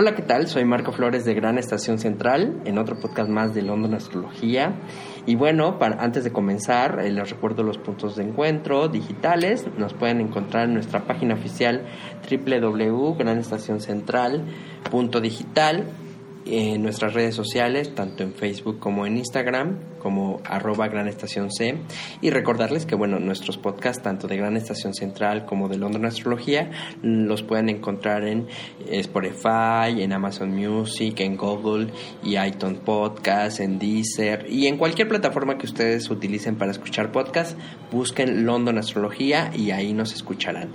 Hola, ¿qué tal? Soy Marco Flores de Gran Estación Central, en otro podcast más de London Astrología. Y bueno, para, antes de comenzar, eh, les recuerdo los puntos de encuentro digitales. Nos pueden encontrar en nuestra página oficial www.granestacioncentral.digital en nuestras redes sociales, tanto en Facebook como en Instagram, como arroba Gran Estación C. Y recordarles que, bueno, nuestros podcasts, tanto de Gran Estación Central como de London Astrología, los pueden encontrar en Spotify, en Amazon Music, en Google y iTunes Podcast, en Deezer y en cualquier plataforma que ustedes utilicen para escuchar podcasts, busquen London Astrología y ahí nos escucharán.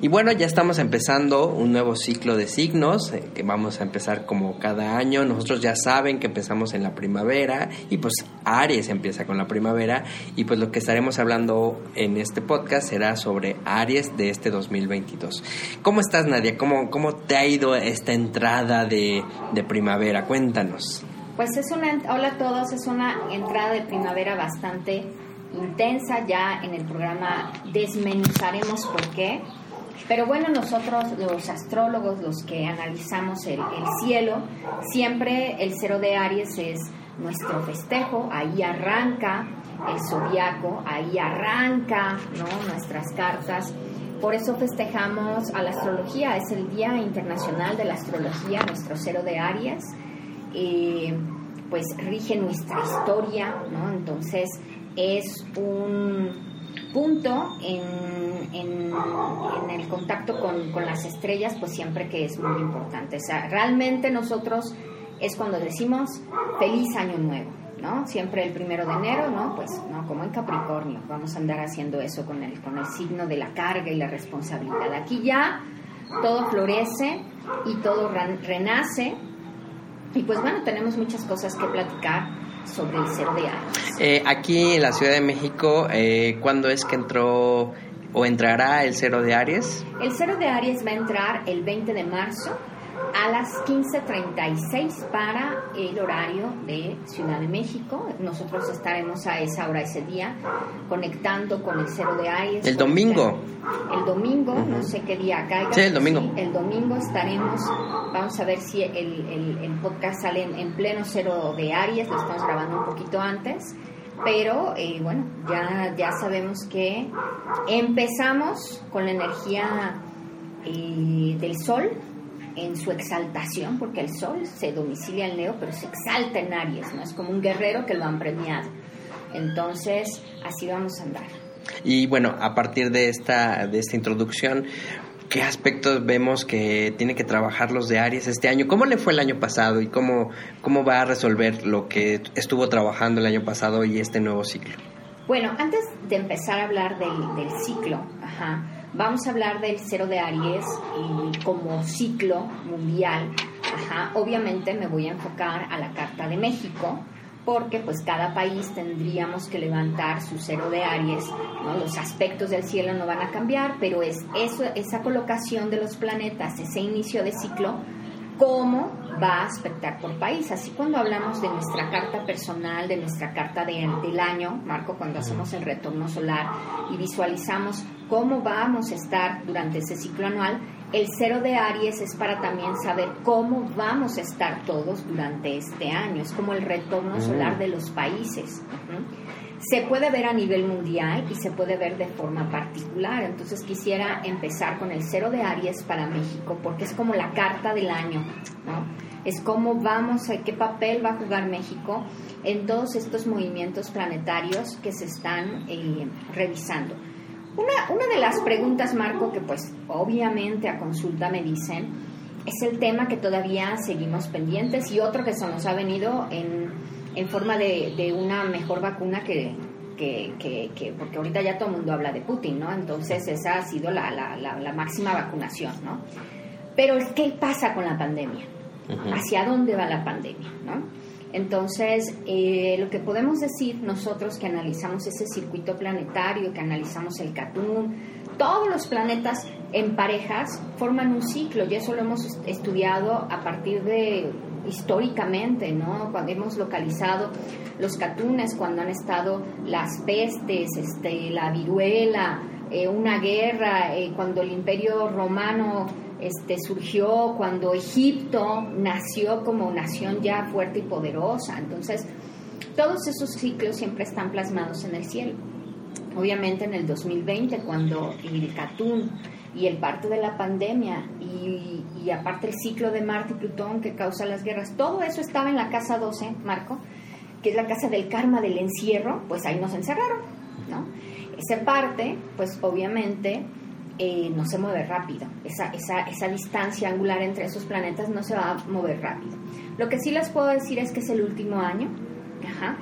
Y bueno, ya estamos empezando un nuevo ciclo de signos eh, que vamos a empezar como cada año nosotros ya saben que empezamos en la primavera y pues Aries empieza con la primavera y pues lo que estaremos hablando en este podcast será sobre Aries de este 2022. ¿Cómo estás Nadia? ¿Cómo, cómo te ha ido esta entrada de, de primavera? Cuéntanos. Pues es una, hola a todos, es una entrada de primavera bastante intensa, ya en el programa desmenuzaremos por qué. Pero bueno, nosotros los astrólogos, los que analizamos el, el, cielo, siempre el cero de Aries es nuestro festejo, ahí arranca el zodiaco, ahí arranca ¿no? nuestras cartas. Por eso festejamos a la astrología, es el Día Internacional de la Astrología, nuestro cero de Aries. Eh, pues rige nuestra historia, ¿no? Entonces es un punto en, en, el contacto con, con, las estrellas, pues siempre que es muy importante. Sea, realmente nosotros es cuando decimos feliz año nuevo, ¿no? Siempre el primero de enero, ¿no? Pues, ¿no? Como en Capricornio, vamos a andar haciendo eso con el, con el signo de la carga y la responsabilidad. Aquí ya todo florece y todo renace. Y pues bueno, tenemos muchas cosas que platicar sobre el cero de Aries. Eh, aquí en la Ciudad de México, eh, ¿cuándo es que entró o entrará el cero de Aries? El cero de Aries va a entrar el 20 de marzo a las 15.36 para el horario de Ciudad de México. Nosotros estaremos a esa hora, ese día, conectando con el cero de Aries. ¿El domingo? El domingo, uh -huh. no sé qué día caiga. Sí, el domingo. Sí, el domingo estaremos, vamos a ver si el, el, el podcast sale en, en, pleno cero de Aries, lo estamos grabando un poquito antes. Pero eh, bueno, ya, ya sabemos que empezamos con la energía eh, del sol, en su exaltación, porque el sol se domicilia en Leo, pero se exalta en Aries, ¿no? Es como un guerrero que lo han premiado. Entonces, así vamos a andar. Y bueno, a partir de esta, de esta introducción, ¿qué aspectos vemos que tiene que trabajar los de Aries este año? ¿Cómo le fue el año pasado y cómo, cómo va a resolver lo que estuvo trabajando el año pasado y este nuevo ciclo? Bueno, antes de empezar a hablar del, del ciclo, ajá, Vamos a hablar del cero de Aries como ciclo mundial. Ajá. Obviamente me voy a enfocar a la Carta de México, porque pues cada país tendríamos que levantar su cero de Aries, ¿no? Los aspectos del cielo no van a cambiar, pero es eso, esa colocación de los planetas, ese inicio de ciclo, cómo va a aspectar por país. Así cuando hablamos de nuestra carta personal, de nuestra carta de, del año, Marco, cuando hacemos el retorno solar y visualizamos cómo vamos a estar durante ese ciclo anual, El cero de Aries es para también saber cómo vamos a estar todos durante este año. Es como el retorno solar de los países. Se puede ver a nivel mundial y se puede ver de forma particular. Entonces quisiera empezar con el cero de Aries para México porque es como la carta del año. ¿no? Es cómo vamos, a qué papel va a jugar México en todos estos movimientos planetarios que se están eh, revisando. Una, una de las preguntas, Marco, que pues obviamente a consulta me dicen, es el tema que todavía seguimos pendientes y otro que se nos ha venido en, en forma de, de, una mejor vacuna que, que, que, porque ahorita ya todo el mundo habla de Putin, ¿no? Entonces esa ha sido la, la, la, la máxima vacunación, ¿no? Pero ¿qué pasa con la pandemia? ¿Hacia dónde va la pandemia, ¿no? Entonces, eh, lo que podemos decir nosotros que analizamos ese circuito planetario, que analizamos el Catún, todos los planetas en parejas forman un ciclo y eso lo hemos estudiado a partir de históricamente, ¿no? Cuando hemos localizado los catunes, cuando han estado las pestes, este, la viruela, eh, una guerra, eh, cuando el imperio romano este, surgió cuando Egipto nació como nación ya fuerte y poderosa. Entonces, todos esos ciclos siempre están plasmados en el cielo. Obviamente en el 2020, cuando el Catún y el parto de la pandemia y, aparte el ciclo de Marte y Plutón que causa las guerras, todo eso estaba en la casa 12, Marco, que es la casa del karma del encierro, pues ahí nos encerraron, ¿no? Esa parte, pues obviamente eh, no se mueve rápido. Esa, esa, esa, distancia angular entre esos planetas no se va a mover rápido. Lo que sí les puedo decir es que es el último año. Ajá.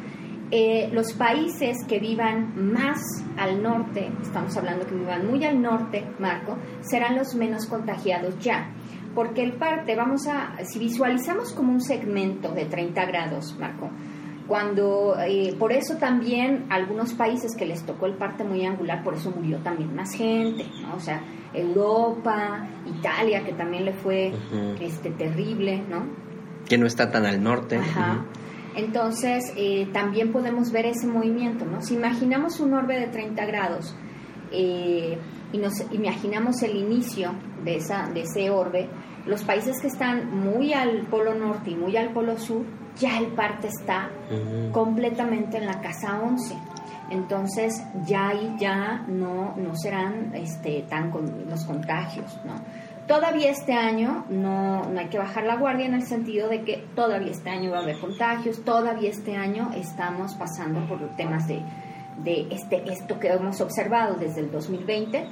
Eh, los países que vivan más al norte, estamos hablando que vivan muy al norte, Marco, serán los menos contagiados ya. Porque el parte, vamos a, si visualizamos como un segmento de 30 grados, Marco, cuando eh, por eso también algunos países que les tocó el parte muy angular, por eso murió también más gente, ¿no? O sea, Europa, Italia, que también le fue este terrible, ¿no? Que no está tan al norte. Ajá. Entonces, eh, también podemos ver ese movimiento, ¿no? Si imaginamos un orbe de 30 grados eh, y nos imaginamos el inicio de, esa, de ese orbe, los países que están muy al polo norte y muy al polo sur, ya el parte está completamente en la casa 11. Entonces ya ahí ya no, no serán este, tan con los contagios, ¿no? Todavía este año no, no hay que bajar la guardia en el sentido de que todavía este año va a haber contagios, todavía este año estamos pasando por temas de, de este, esto que hemos observado desde el 2020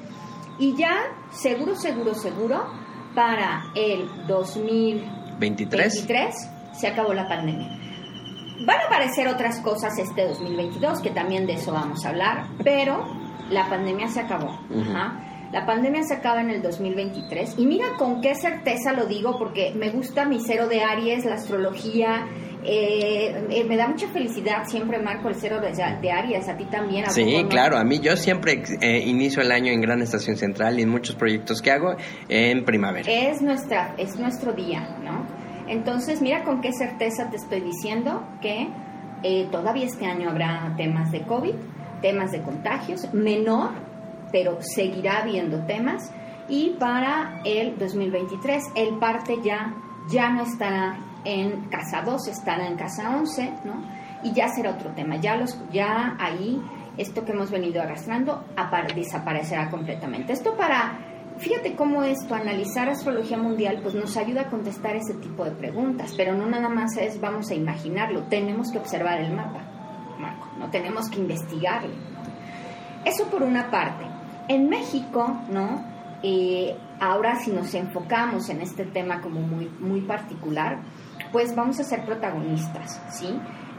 y ya seguro, seguro, seguro para el 2023 se acabó la pandemia. Van a aparecer otras cosas este 2022, que también de eso vamos a hablar, pero la pandemia se acabó. La pandemia se acaba en el 2023 y mira con qué certeza lo digo porque me gusta mi cero de Aries, la astrología, eh, eh, me da mucha felicidad siempre, Marco, el cero de, de Aries, a ti también. ¿a sí, claro, a mí yo siempre eh, inicio el año en Gran Estación Central y en muchos proyectos que hago en primavera. Es, nuestra, es nuestro día, ¿no? Entonces, mira con qué certeza te estoy diciendo que todavía este año habrá temas de COVID, temas de contagios, menor, pero seguirá habiendo temas. Y para el 2023, el parte ya, ya no estará en casa 2, estará en casa 11, ¿no? Y ya será otro tema. Ya, los, ya ahí, esto que hemos venido arrastrando desaparecerá completamente. Esto para, fíjate cómo esto, analizar astrología mundial, pues nos ayuda a contestar ese tipo de preguntas, pero no nada más es vamos a imaginarlo, tenemos que observar el mapa, Marco, no tenemos que investigarlo. Eso por una parte. En México, ¿no? Eh, ahora si nos enfocamos en este tema como muy, muy particular, pues vamos a ser protagonistas, ¿sí?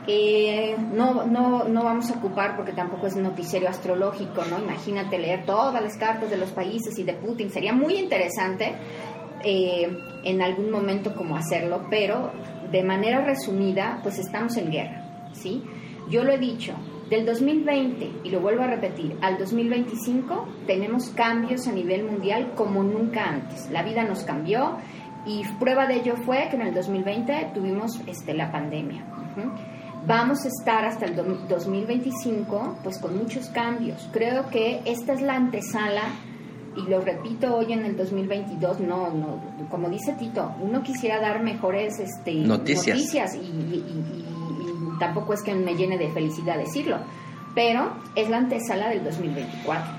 Eh, no, no, no vamos a ocupar porque tampoco es noticiero astrológico, ¿no? Imagínate leer todas las cartas de los países y de Putin, sería muy interesante eh, en algún momento como hacerlo, pero de manera resumida, pues estamos en guerra, ¿sí? Yo lo he dicho, del 2020, y lo vuelvo a repetir, al 2025 tenemos cambios a nivel mundial como nunca antes. La vida nos cambió, y prueba de ello fue que en el 2020 tuvimos este, la pandemia. Vamos a estar hasta el 2025 pues con muchos cambios. Creo que esta es la antesala y lo repito hoy en el 2022, no, no, como dice Tito, uno quisiera dar mejores este, noticias, y, y, tampoco es que me llene de felicidad decirlo, pero es la antesala del 2024.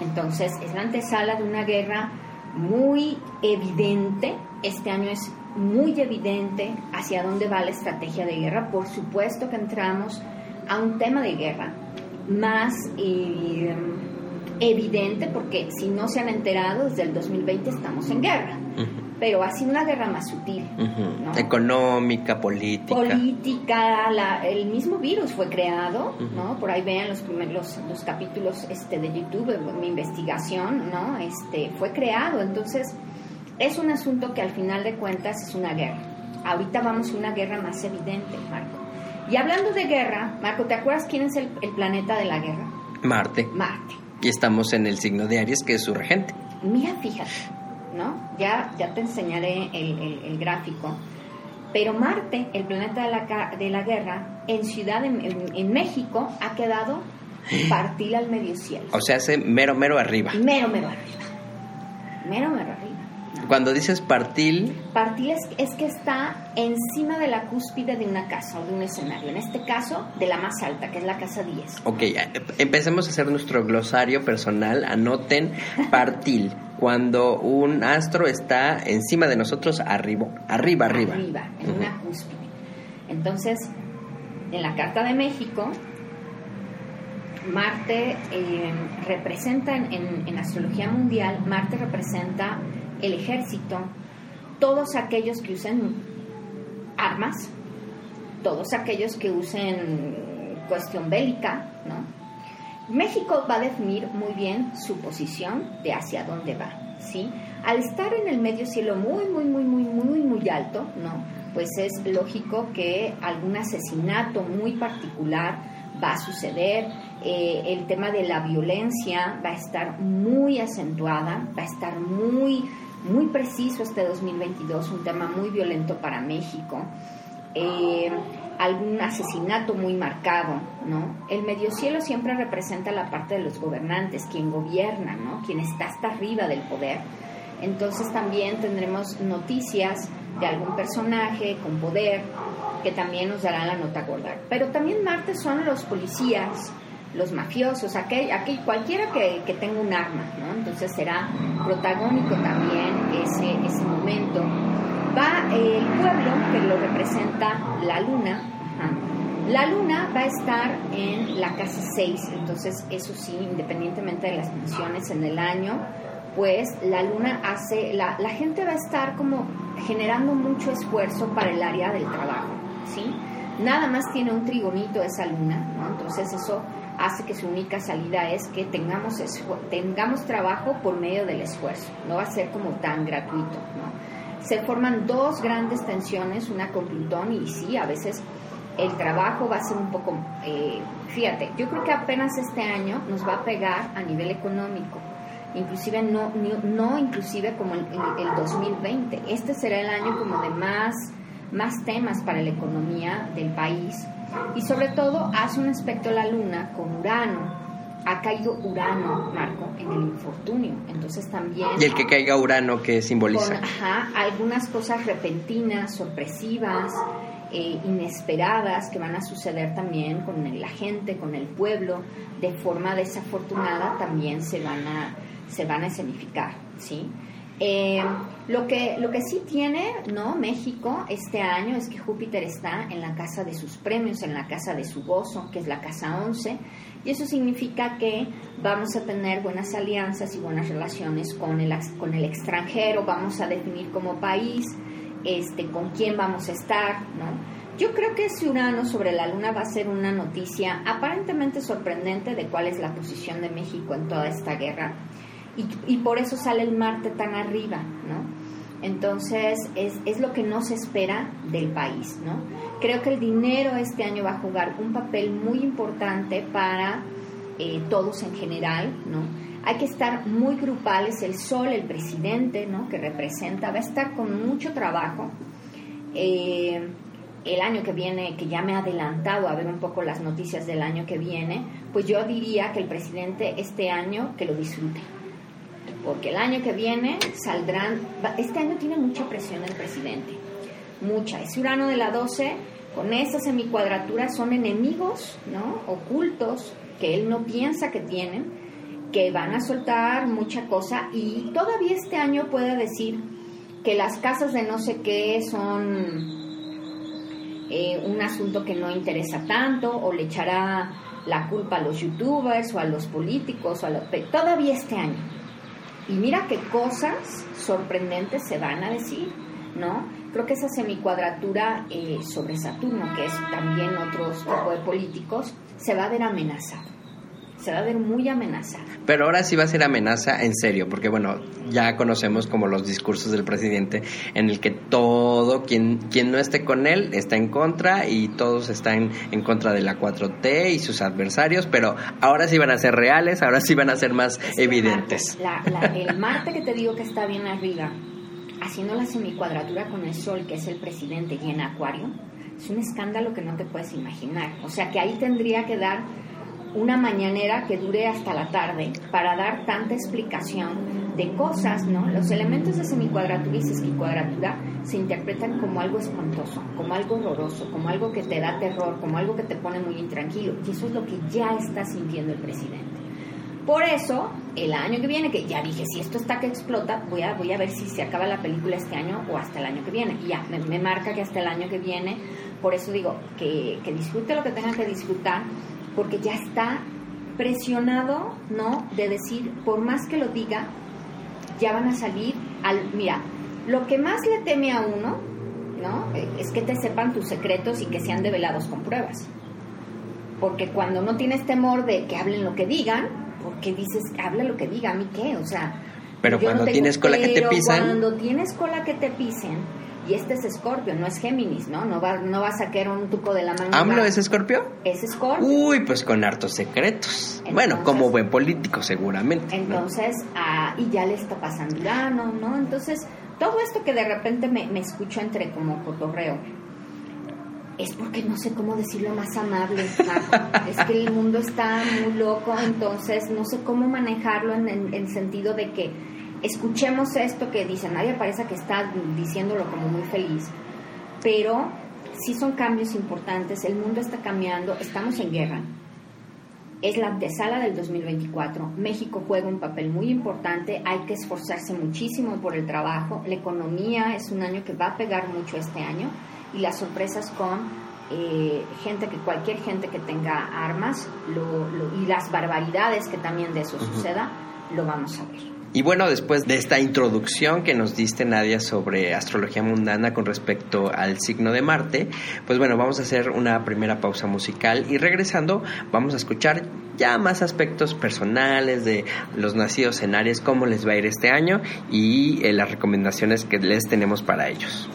Entonces, es la antesala de una guerra muy evidente, este año es muy evidente hacia dónde va la estrategia de guerra, por supuesto que entramos a un tema de guerra más... Eh, evidente porque si no se han enterado, desde el 2020 estamos en guerra. Pero ha sido una guerra más sutil. Económica, política. Política, el mismo virus fue creado, ¿no? Por ahí vean los, los, los capítulos este, de YouTube, mi investigación, ¿no? Este, fue creado. Entonces, es un asunto que al final de cuentas es una guerra. Ahorita vamos a una guerra más evidente, Marco. Y hablando de guerra, Marco, ¿te acuerdas quién es el, el planeta de la guerra? Marte. Marte. Y estamos en el signo de Aries, que es su regente. Mira, fíjate, ¿no? Ya, ya te enseñaré el, gráfico. Pero Marte, el planeta de la, de la guerra, en Ciudad, en, México, ha quedado partil al medio cielo. O sea, hace mero, mero arriba. Mero, mero arriba. Mero, mero arriba. Cuando dices partil... Partil es, que está encima de la cúspide de una casa o de un escenario. En este caso, de la más alta, que es la casa 10. Ok, empecemos a hacer nuestro glosario personal. Anoten partil. Cuando un astro está encima de nosotros, arriba, arriba, arriba. Arriba, en una cúspide. Entonces, en la Carta de México, Marte eh, representa en, en, astrología mundial, Marte representa el ejército, todos aquellos que usen armas, todos aquellos que usen cuestión bélica, ¿no? México va a definir muy bien su posición de hacia dónde va, ¿sí? Al estar en el medio cielo muy, muy, muy, muy, muy, muy alto, ¿no? Pues es lógico que algún asesinato muy particular va a suceder, eh, el tema de la violencia va a estar muy acentuada, va a estar muy muy preciso este 2022, un tema muy violento para México, eh, algún asesinato muy marcado, ¿no? El medio cielo siempre representa la parte de los gobernantes, quien gobierna, ¿no? Quien está hasta arriba del poder. Entonces también tendremos noticias de algún personaje con poder que también nos dará la nota gorda. Pero también Marte son los policías, los mafiosos, aquel, aquel, cualquiera que, que, tenga un arma, ¿no? Entonces será protagónico también ese, ese momento. Va el pueblo, que lo representa la luna, la luna va a estar en la casa 6, entonces eso sí, independientemente de las menciones en el año, pues la luna hace, la, la gente va a estar como generando mucho esfuerzo para el área del trabajo, ¿sí? Nada más tiene un trigonito esa luna, ¿no? Entonces eso hace que su única salida es que tengamos, tengamos trabajo por medio del esfuerzo, no va a ser como tan gratuito. ¿no? Se forman dos grandes tensiones, una con Plutón y sí, a veces el trabajo va a ser un poco, eh, fíjate, yo creo que apenas este año nos va a pegar a nivel económico, inclusive no, no inclusive como el, el 2020, este será el año como de más, más temas para la economía del país y sobre todo hace un aspecto la luna con Urano. Ha caído Urano, Marco, en el infortunio. Entonces también... Y el que caiga Urano, que simboliza? ajá, algunas cosas repentinas, sorpresivas, eh, inesperadas que van a suceder también con la gente, con el pueblo, de forma desafortunada también se van a, se van a escenificar, ¿sí? Eh, lo, que, lo que sí tiene ¿no? México este año es que Júpiter está en la casa de sus premios, en la casa de su gozo, que es la casa 11, y eso significa que vamos a tener buenas alianzas y buenas relaciones con el, con el extranjero, vamos a definir como país este, con quién vamos a estar, ¿no? Yo creo que ese Urano sobre la Luna va a ser una noticia aparentemente sorprendente de cuál es la posición de México en toda esta guerra y, por eso sale el Marte tan arriba, ¿no? Entonces es, es, lo que no se espera del país, ¿no? Creo que el dinero este año va a jugar un papel muy importante para eh, todos en general, ¿no? Hay que estar muy grupales, el sol, el presidente, ¿no? Que representa, va a estar con mucho trabajo. Eh, el año que viene, que ya me ha adelantado a ver un poco las noticias del año que viene, pues yo diría que el presidente este año que lo disfrute, porque el año que viene saldrán, este año tiene mucha presión el presidente, mucha, es Urano de la 12, con esa semicuadratura son enemigos, ¿no? Ocultos, que él no piensa que tienen, que van a soltar mucha cosa y todavía este año puede decir que las casas de no sé qué son eh, un asunto que no interesa tanto o le echará la culpa a los youtubers o a los políticos o a los, todavía este año. Y mira qué cosas sorprendentes se van a decir, ¿no? Creo que esa semicuadratura eh, sobre Saturno, que es también otro tipo de políticos, se va a ver amenazada. Se va a ver muy amenazada. Pero ahora sí va a ser amenaza en serio, porque bueno, ya conocemos como los discursos del presidente en el que todo, quien, quien no esté con él está en contra y todos están en contra de la 4T y sus adversarios, pero ahora sí van a ser reales, ahora sí van a ser más Es evidentes. Marte, la- la- el Marte que te digo que está bien arriba, haciendo la semicuadratura con el Sol, que es el presidente, y en Acuario, es un escándalo que no te puedes imaginar. O sea que ahí tendría que dar una mañanera que dure hasta la tarde para dar tanta explicación de cosas, ¿no? Los elementos de semicuadratura y sesquicuadratura se interpretan como algo espantoso, como algo horroroso, como algo que te da terror, como algo que te pone muy intranquilo. Y eso es lo que ya está sintiendo el presidente. Por eso, el año que viene, que ya dije, si esto está que explota, voy a, voy a ver si se acaba la película este año o hasta el año que viene. Y ya, me, marca que hasta el año que viene. Por eso digo, que, que disfrute lo que tenga que disfrutar, porque ya está presionado, ¿no? De decir, por más que lo diga, ya van a salir al... Mira, lo que más le teme a uno, ¿no? Es que te sepan tus secretos y que sean develados con pruebas. Porque cuando no tienes temor de que hablen lo que digan, porque dices, habla lo que diga, ¿a mí qué? O sea... Pero no cuando tengo- tienes cola que te pisan- Cuando tienes cola que te pisen, y este es Scorpio, no es Géminis, ¿no? No va, no va a sacar un tuco de la manga. ¿AMLO es escorpio? Es Scorpio. Uy, pues con hartos secretos. bueno, como buen político seguramente. ¿no? Entonces, ah, y ya le está pasando Urano, ¿no? Entonces, todo esto que de repente me, me escucho entre como cotorreo, es porque no sé cómo decirlo más amable. Marco. es que el mundo está muy loco, entonces no sé cómo manejarlo en el en sentido de que escuchemos esto que dice, nadie parece que está diciéndolo como muy feliz, pero sí son cambios importantes, el mundo está cambiando, estamos en guerra, es la antesala del 2024. México juega un papel muy importante, hay que esforzarse muchísimo por el trabajo. La economía es un año que va a pegar mucho este año y las sorpresas con eh, gente que cualquier gente que tenga armas lo- lo- y las barbaridades que también de eso suceda, lo vamos a ver. Y bueno, después de esta introducción que nos diste, Nadia, sobre astrología mundana con respecto al signo de Marte, pues bueno, vamos a hacer una primera pausa musical y regresando vamos a escuchar ya más aspectos personales de los nacidos en Aries, cómo les va a ir este año y eh, las recomendaciones que les tenemos para ellos.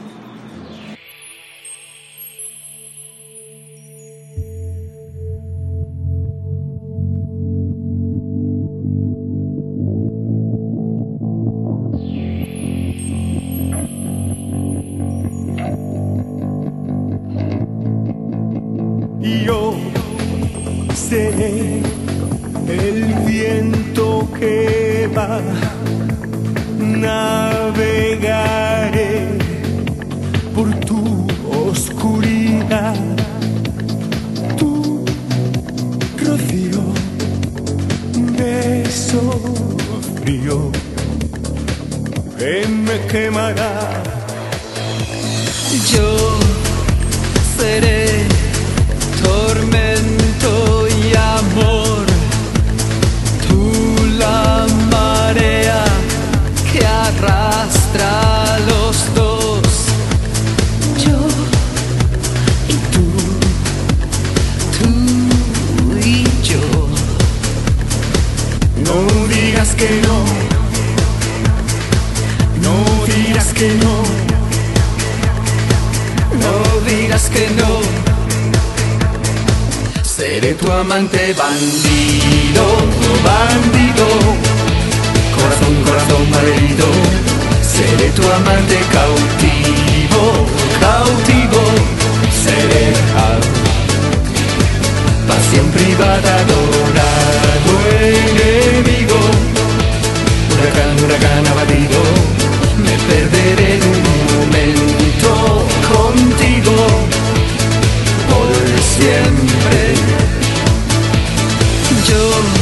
Yo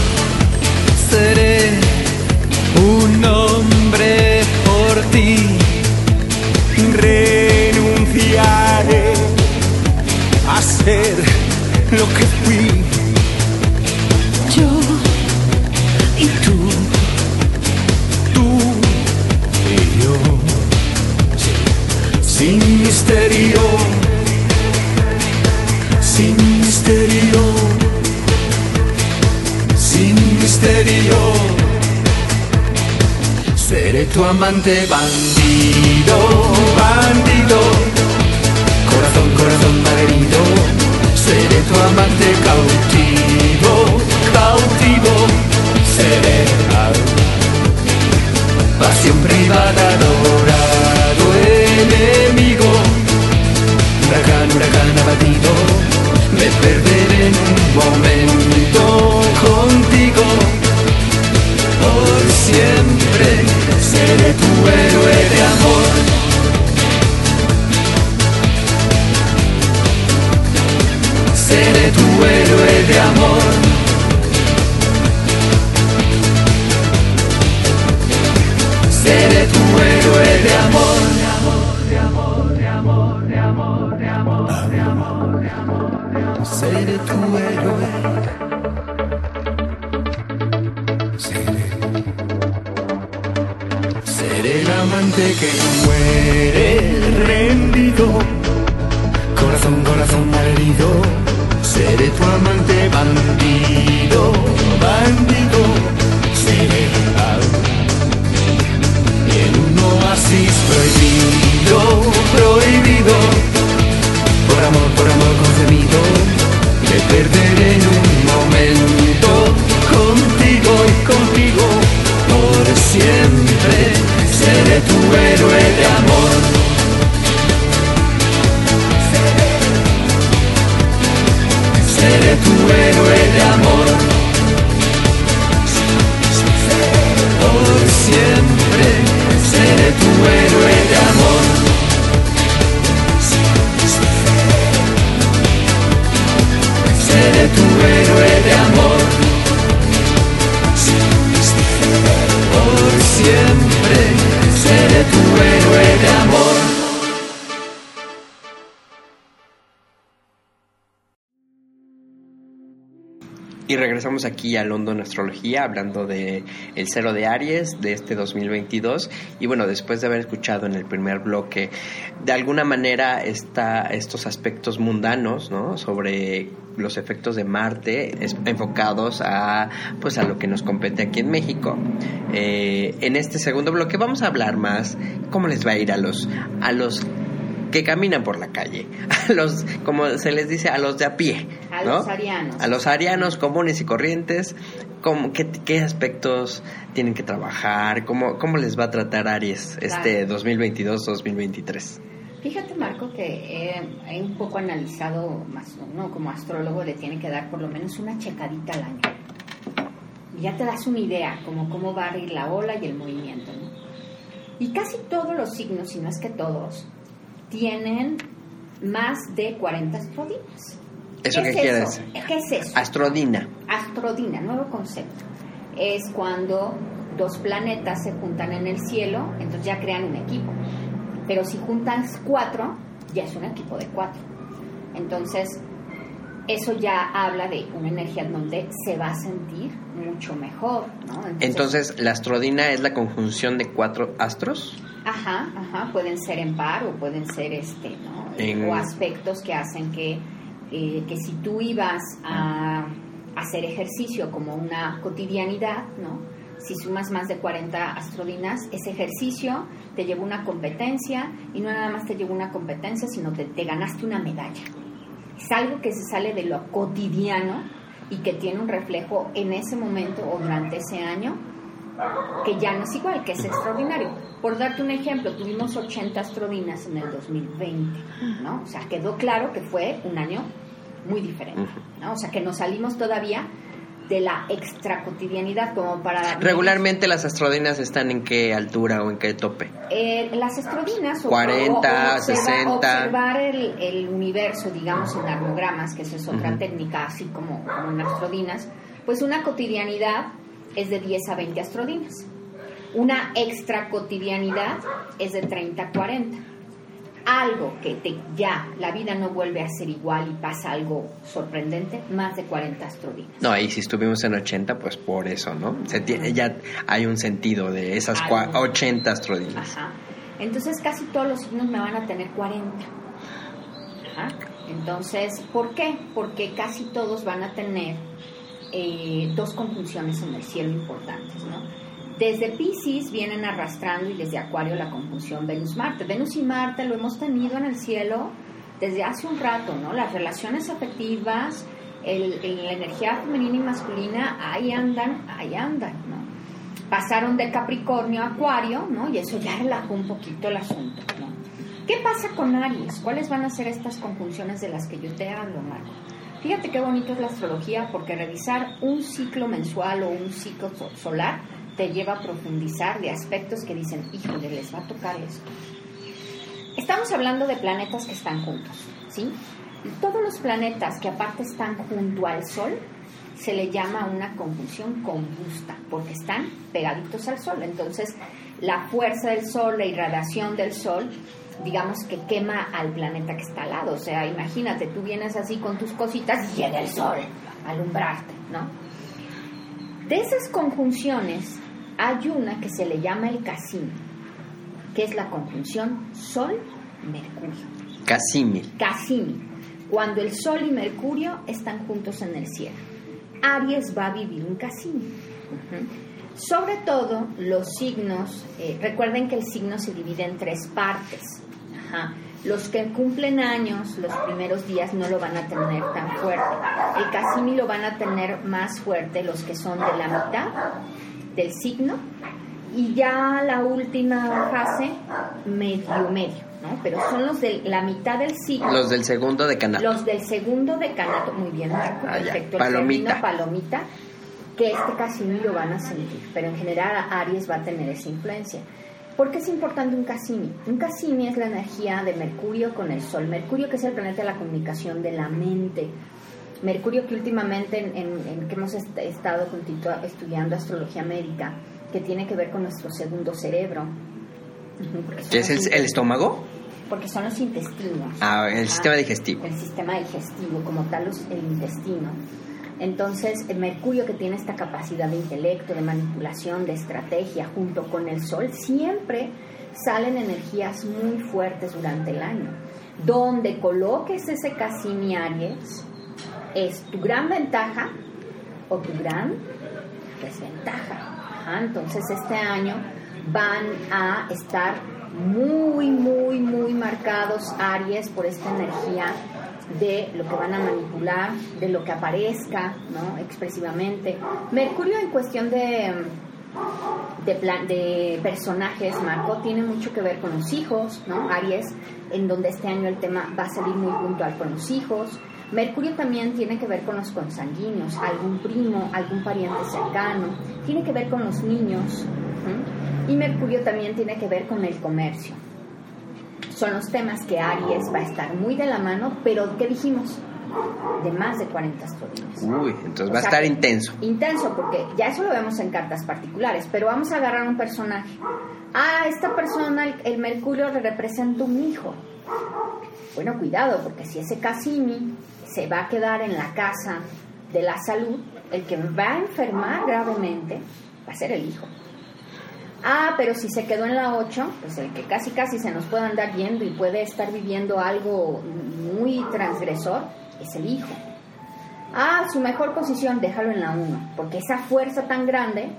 amante bandido. Regresamos aquí a London Astrología hablando de el cero de Aries de este 2022 y bueno, después de haber escuchado en el primer bloque de alguna manera está estos aspectos mundanos, ¿no? sobre los efectos de Marte enfocados a pues a lo que nos compete aquí en México. Eh, en este segundo bloque vamos a hablar más cómo les va a ir a los a los que caminan por la calle, a los, como se les dice, a los de a pie. A ¿no? los arianos. A los arianos comunes y corrientes, ¿cómo, qué, qué aspectos tienen que trabajar? ¿Cómo, ¿Cómo les va a tratar Aries este 2022-2023? Fíjate, Marco, que he un poco analizado, más uno como astrólogo le tiene que dar por lo menos una checadita al año. Y ya te das una idea, como cómo va a ir la ola y el movimiento. ¿no? Y casi todos los signos, si no es que todos, tienen más de 40 astrodinas. ¿Eso qué quiere eso? decir? ¿Qué es eso? Astrodina. Astrodina, nuevo concepto. Es cuando dos planetas se juntan en el cielo, entonces ya crean un equipo. Pero si juntas cuatro, ya es un equipo de cuatro. Entonces, eso ya habla de una energía en donde se va a sentir mucho mejor, ¿no? Entonces, ¿la astrodina es la conjunción de cuatro astros? Ajá, ajá, pueden ser en par o pueden ser este, ¿no? En- O aspectos que hacen que, eh, que si tú ibas a hacer ejercicio como una cotidianidad, ¿no? Si sumas más de 40 astrodinas, ese ejercicio te llevó una competencia y no nada más te llevó una competencia, sino que te ganaste una medalla. Es algo que se sale de lo cotidiano y que tiene un reflejo en ese momento o durante ese año que ya no es igual, que es extraordinario. Por darte un ejemplo, tuvimos 80 astrodinas en el 2020, ¿no? O sea, quedó claro que fue un año muy diferente, ¿no? O sea, que nos salimos todavía de la extracotidianidad, como para... Regularmente las astrodinas están en qué altura o en qué tope. Eh, las estrodinas... o- 40, o- o observa- 60. Observar el, el universo, digamos, en armogramas, que esa es otra técnica, así como, como en astrodinas, pues una cotidianidad es de 10 a 20 astrodinas. Una extracotidianidad es de 30 a 40. Algo que te, ya la vida no vuelve a ser igual y pasa algo sorprendente, más de 40 astrodinas. No, y si estuvimos en 80, pues por eso, ¿no? Se tiene, ya hay un sentido de esas cua- Algo. 80 astrodinas. Ajá. Entonces casi todos los signos me van a tener 40. Ajá. Entonces, ¿por qué? Porque casi todos van a tener eh, dos conjunciones en el cielo importantes, ¿no? Desde Pisces vienen arrastrando y desde Acuario la conjunción Venus-Marte. Venus y Marte lo hemos tenido en el cielo desde hace un rato, ¿no? Las relaciones afectivas, el- el- la energía femenina y masculina, ahí andan, ahí andan, ¿no? pasaron de Capricornio a Acuario, ¿no? Y eso ya relajó un poquito el asunto, ¿no? ¿Qué pasa con Aries? ¿Cuáles van a ser estas conjunciones de las que yo te hablo, Marco? Fíjate qué bonito es la astrología porque revisar un ciclo mensual o un ciclo so- solar te lleva a profundizar de aspectos que dicen, híjole, les va a tocar esto. Estamos hablando de planetas que están juntos, ¿sí? Todos los planetas que aparte están junto al Sol se le llama una conjunción combusta, porque están pegaditos al Sol. Entonces, la fuerza del Sol, la irradiación del Sol, digamos que quema al planeta que está al lado. O sea, imagínate, tú vienes así con tus cositas y llega el Sol a alumbrarte, ¿no? De esas conjunciones, hay una que se le llama el casino, que es la conjunción Sol-Mercurio. Casímil. Cassini, cuando el Sol y Mercurio están juntos en el cielo. Aries va a vivir un Cassini. Ujú. Sobre todo los signos, eh, recuerden que el signo se divide en tres partes. Ajá. Los que cumplen años, los primeros días no lo van a tener tan fuerte. El Cassini lo van a tener más fuerte los que son de la mitad del signo y ya la última fase medio medio, ¿no? Pero son los de la mitad del signo. Los del segundo de canal. Los del segundo decanato, muy bien, Marco, Ah, ya. perfecto. Palomita. El término palomita, que este Cassini lo van a sentir, pero en general Aries va a tener esa influencia. ¿Por qué es importante un Cassini? Un Cassini es la energía de Mercurio con el Sol. Mercurio, que es el planeta de la comunicación de la mente. Mercurio, que últimamente en, en- en que hemos est- estado juntito estudiando astrología médica, que tiene que ver con nuestro segundo cerebro. ¿Qué es el, estómago? Porque son los intestinos. Ah, el sistema digestivo. El sistema digestivo, como tal, los- el intestino. Entonces, el Mercurio que tiene esta capacidad de intelecto, de manipulación, de estrategia, junto con el Sol, siempre salen energías muy fuertes durante el año. Donde coloques ese Cassini Aries, es tu gran ventaja o tu gran desventaja. Entonces, este año van a estar muy, muy, muy marcados Aries por esta energía de lo que van a manipular, de lo que aparezca, ¿no? Expresivamente. Mercurio en cuestión de, de, plan, de personajes, Marco, tiene mucho que ver con los hijos, ¿no? Aries, en donde este año el tema va a salir muy puntual con los hijos. Mercurio también tiene que ver con los consanguíneos, algún primo, algún pariente cercano, tiene que ver con los niños. Y Mercurio también tiene que ver con el comercio. Son los temas que Aries va a estar muy de la mano, pero ¿qué dijimos? De más de 40 astrologías. Uy, entonces O va a estar intenso. Intenso, porque ya eso lo vemos en cartas particulares, pero vamos a agarrar un personaje. Ah, esta persona, el, el Mercurio le representa un hijo. Bueno, cuidado, porque si ese Cassini se va a quedar en la casa de la salud, el que va a enfermar gravemente va a ser el hijo. Ah, pero si se quedó en la 8, pues el que casi casi se nos puede andar yendo y puede estar viviendo algo muy transgresor es el hijo. Ah, su mejor posición, déjalo en la 1, porque esa fuerza tan grande,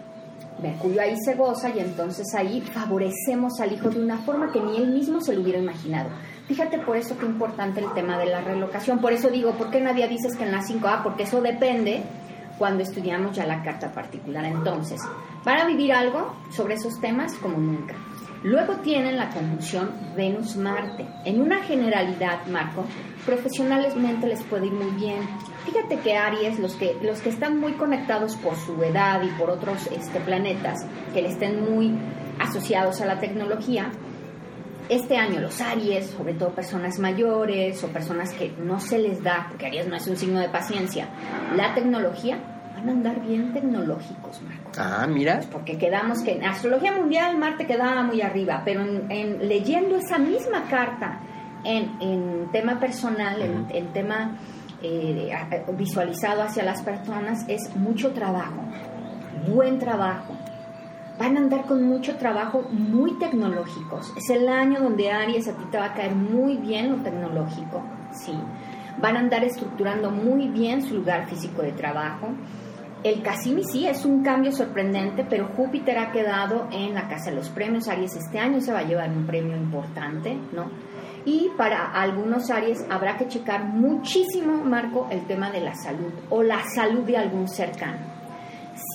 Mercurio ahí se goza y entonces ahí favorecemos al hijo de una forma que ni él mismo se lo hubiera imaginado. Fíjate por eso que importante el tema de la relocación. Por eso digo, ¿por qué nadie dices que en la 5A? Porque eso depende cuando estudiamos ya la carta particular. Entonces, van a vivir algo sobre esos temas como nunca. Luego tienen la conjunción Venus-Marte. En una generalidad, Marco, profesionalmente les puede ir muy bien. Fíjate que Aries, los que, los que están muy conectados por su edad y por otros este, planetas que le estén muy asociados a la tecnología, este año los Aries, sobre todo personas mayores o personas que no se les da, porque Aries no es un signo de paciencia, la tecnología, van a andar bien tecnológicos, Marcos. Ah, mira. Porque quedamos que en astrología mundial Marte quedaba muy arriba, pero en, leyendo esa misma carta en, en tema personal, en, en tema eh, visualizado hacia las personas, es mucho trabajo, buen trabajo van a andar con mucho trabajo muy tecnológicos. Es el año donde Aries a ti te va a caer muy bien lo tecnológico, sí. Van a andar estructurando muy bien su lugar físico de trabajo. El Casimi sí es un cambio sorprendente, pero Júpiter ha quedado en la casa de los premios. Aries este año se va a llevar un premio importante, ¿no? Y para algunos Aries habrá que checar muchísimo, Marco, el tema de la salud o la salud de algún cercano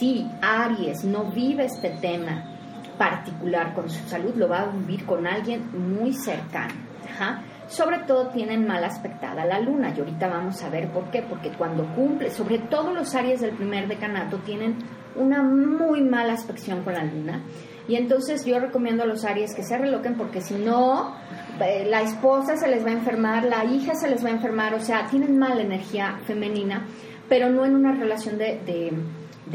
si Aries no vive este tema particular con su salud, lo va a vivir con alguien muy cercano. Sobre todo tienen mal aspectada la luna y ahorita vamos a ver por qué, porque cuando cumple, sobre todo los Aries del primer decanato tienen una muy mala aspección con la luna y entonces yo recomiendo a los Aries que se reloquen porque si no, eh, la esposa se les va a enfermar, la hija se les va a enfermar, o sea, tienen mala energía femenina, pero no en una relación de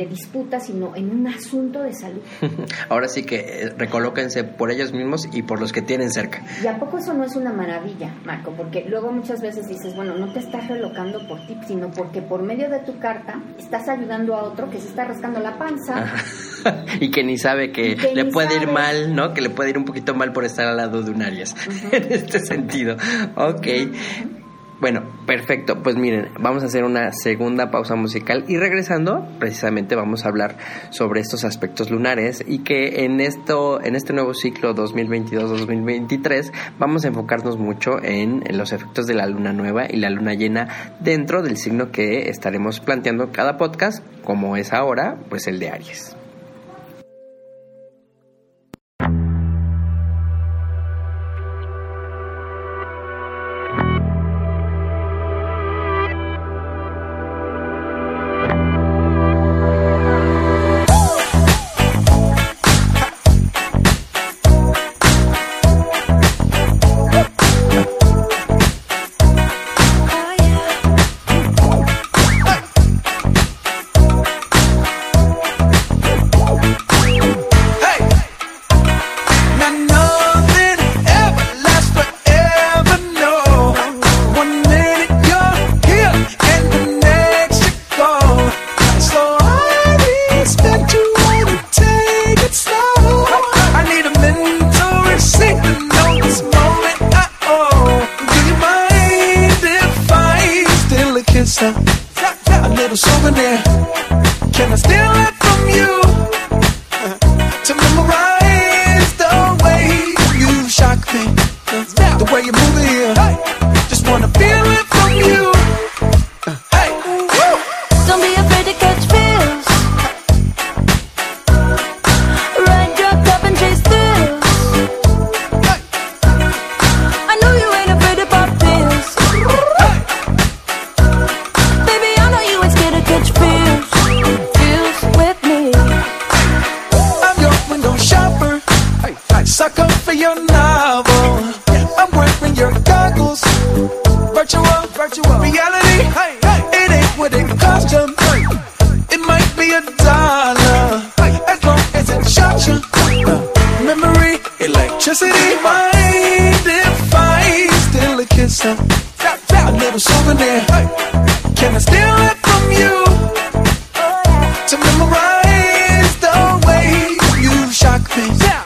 disputa, sino en un asunto de salud. Ahora sí que eh, recolóquense por ellos mismos y por los que tienen cerca. ¿Y a poco eso no es una maravilla, Marco? Porque luego muchas veces dices, bueno, no te estás relocando por ti, sino porque por medio de tu carta estás ayudando a otro que se está rascando la panza. y que ni sabe que, le puede ir mal, ¿no? Que le puede ir un poquito mal por estar al lado de un Aries. en este sentido. Ok. Bueno, perfecto. Pues miren, vamos a hacer una segunda pausa musical y regresando, precisamente vamos a hablar sobre estos aspectos lunares y que en esto, en este nuevo ciclo 2022-2023, vamos a enfocarnos mucho en, en, los efectos de la luna nueva y la luna llena dentro del signo que estaremos planteando cada podcast, como es ahora, pues el de Aries. Peace. Yeah.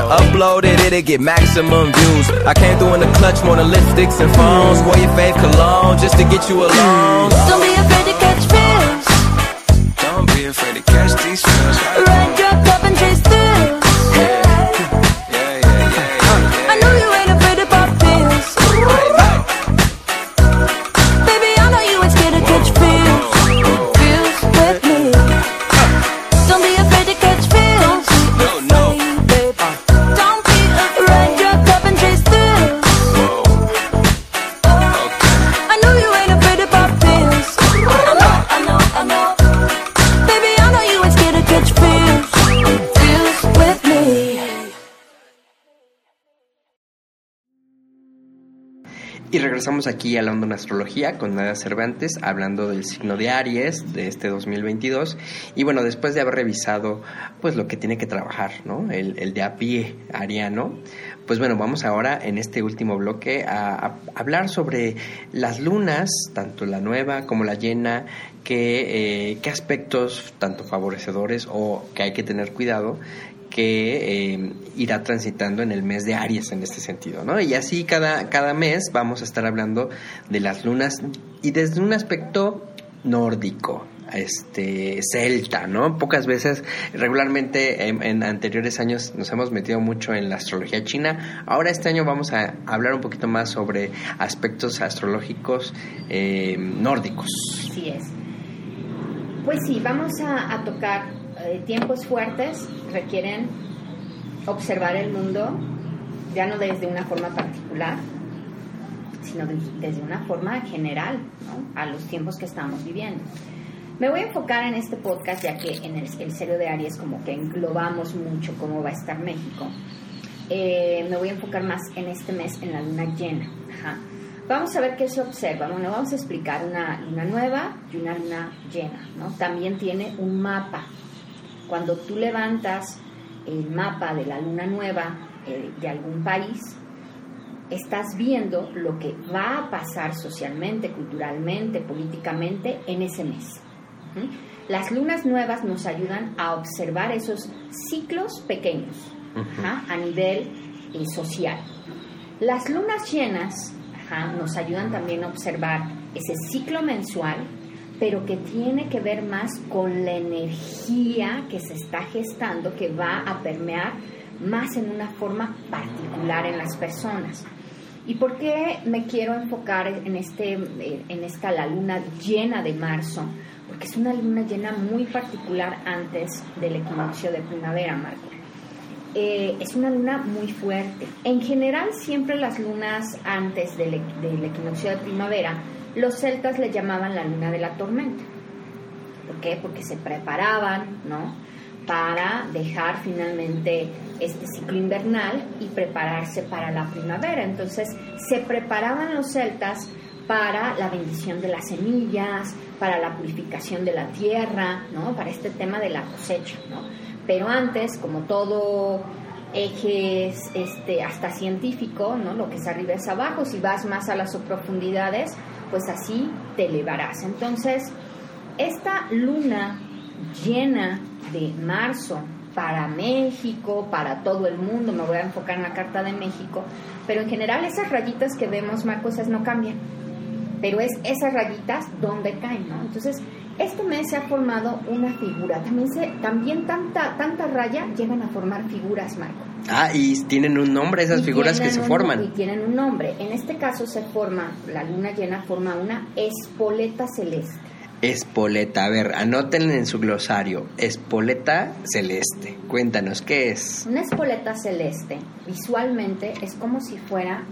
and upload it, it'll get maximum views. I came through in the clutch more than lipsticks and phones. Wore your fave cologne just to get you alone. Don't be afraid to catch feels. Don't be afraid to catch these feels. Ride your cup and chase thrills. Y regresamos aquí a London Astrología con Nadia Cervantes hablando del signo de Aries de este 2022 y bueno, después de haber revisado pues lo que tiene que trabajar, ¿no? El, el de a pie ariano, pues bueno, vamos ahora en este último bloque a, a hablar sobre las lunas, tanto la nueva como la llena, que, eh, qué aspectos tanto favorecedores o que hay que tener cuidado que eh, irá transitando en el mes de Aries en este sentido, ¿no? Y así cada, cada mes vamos a estar hablando de las lunas y desde un aspecto nórdico, este celta, ¿no? Pocas veces, regularmente en, anteriores años nos hemos metido mucho en la astrología china. Ahora este año vamos a hablar un poquito más sobre aspectos astrológicos eh, nórdicos. Así es. Pues sí, vamos a tocar eh, tiempos fuertes, requieren observar el mundo ya no desde una forma particular, sino de- desde una forma general, ¿no? a los tiempos que estamos viviendo. Me voy a enfocar en este podcast, ya que en el, el Cero de Aries como que englobamos mucho cómo va a estar México. Eh, me voy a enfocar más en este mes, en la luna llena. Ajá. Vamos a ver qué se observa. Bueno, vamos a explicar una luna nueva y una luna llena. ¿no? También tiene un mapa. Cuando tú levantas el mapa de la luna nueva eh, de algún país, estás viendo lo que va a pasar socialmente, culturalmente, políticamente en ese mes. ¿Mm? Las lunas nuevas nos ayudan a observar esos ciclos pequeños ajá, a nivel eh, social. Las lunas llenas ajá, nos ayudan también a observar ese ciclo mensual, pero que tiene que ver más con la energía que se está gestando, que va a permear más en una forma particular en las personas. ¿Y por qué me quiero enfocar en, este, eh, en esta la luna llena de marzo? Porque es una luna llena muy particular antes del equinoccio de primavera, Marco. Eh, es una luna muy fuerte. En general, siempre las lunas antes del, equ- del equinoccio de primavera, los celtas le llamaban la luna de la tormenta. ¿Por qué? Porque se preparaban, ¿no? Para dejar finalmente este ciclo invernal y prepararse para la primavera. Entonces, se preparaban los celtas para la bendición de las semillas, para la purificación de la tierra, ¿no? Para este tema de la cosecha, ¿no? Pero antes, como todo eje es, este, hasta científico, ¿no? Lo que es arriba es abajo, si vas más a las profundidades, pues así te elevarás. Entonces, esta luna llena de marzo para México, para todo el mundo, me voy a enfocar en la carta de México, pero en general esas rayitas que vemos, Marco, esas no cambian, pero es esas rayitas donde caen, ¿no? Entonces, este mes se ha formado una figura, también, se, también tanta, tanta raya llegan a formar figuras, Marco. Ah, y tienen un nombre esas Y figuras que se un- forman. Y tienen un nombre. En este caso se forma, la luna llena forma una espoleta celeste. Espoleta, a ver, anoten en su glosario. Espoleta celeste. Cuéntanos, ¿qué es? Una espoleta celeste, visualmente, es como si fuera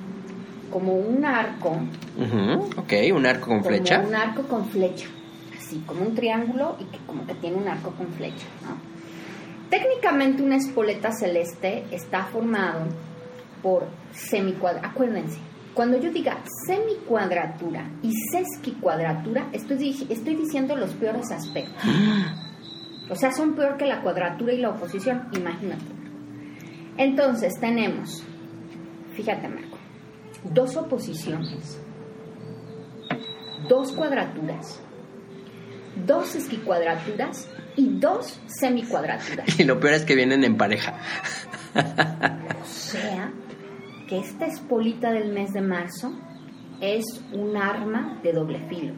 como un arco. Ujú, ok, un arco con como flecha. un arco con flecha. Así, como un triángulo y que como que tiene un arco con flecha, ¿no? Técnicamente una espoleta celeste está formado por semicuadratura. Acuérdense, cuando yo diga semicuadratura y sesquicuadratura, estoy, estoy diciendo los peores aspectos. O sea, son peor que la cuadratura y la oposición, imagínate. Entonces tenemos, fíjate Marco, dos oposiciones, dos cuadraturas, dos esquicuadraturas y dos semicuadraturas. Y lo peor es que vienen en pareja. O sea, que esta espolita del mes de marzo es un arma de doble filo.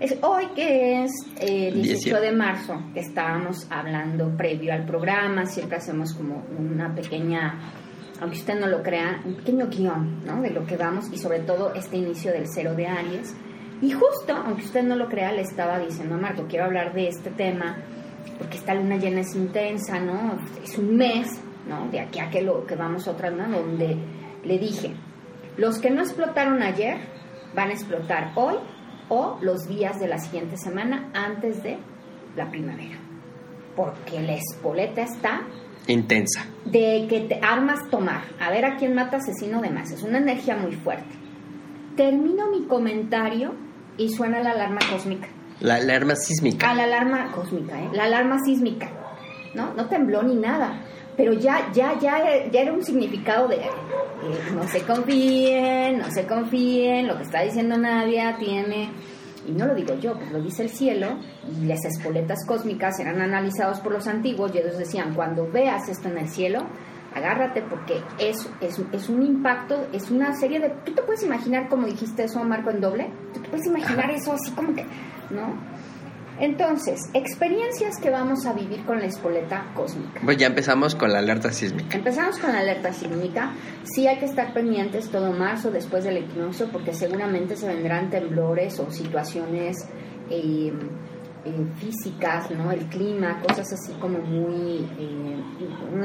Es hoy que es eh, 18 de marzo, que estábamos hablando previo al programa, siempre hacemos como una pequeña, aunque usted no lo crea, un pequeño guion ¿no? de lo que vamos y sobre todo este inicio del cero de Aries. Y justo, aunque usted no lo crea, le estaba diciendo a Marco, quiero hablar de este tema, porque esta luna llena es intensa, ¿no? Es un mes, ¿no? De aquí a que, lo, que vamos otra luna, donde le dije, los que no explotaron ayer van a explotar hoy o los días de la siguiente semana antes de la primavera. Porque la espoleta está intensa. De que te armas tomar. A ver a quién mata asesino de más. Es una energía muy fuerte. Termino mi comentario y suena la alarma cósmica. La alarma sísmica. Ah, la alarma cósmica, ¿eh? La alarma sísmica. ¿No? No tembló ni nada. Pero ya, ya, ya, ya era un significado de eh, no se confíen, no se confíen, lo que está diciendo Nadia tiene, y no lo digo yo, pues lo dice el cielo, y las espoletas cósmicas eran analizados por los antiguos, y ellos decían, cuando veas esto en el cielo, agárrate porque es, es, es, un impacto, es una serie de... ¿Tú te puedes imaginar, como dijiste eso, Marco, en doble? ¿Tú te puedes imaginar eso así como que... ¿No? Entonces, experiencias que vamos a vivir con la espoleta cósmica. Pues ya empezamos con la alerta sísmica. Empezamos con la alerta sísmica. Sí hay que estar pendientes todo marzo después del equinoccio porque seguramente se vendrán temblores o situaciones eh, eh, físicas, ¿no? El clima, cosas así como muy... Eh,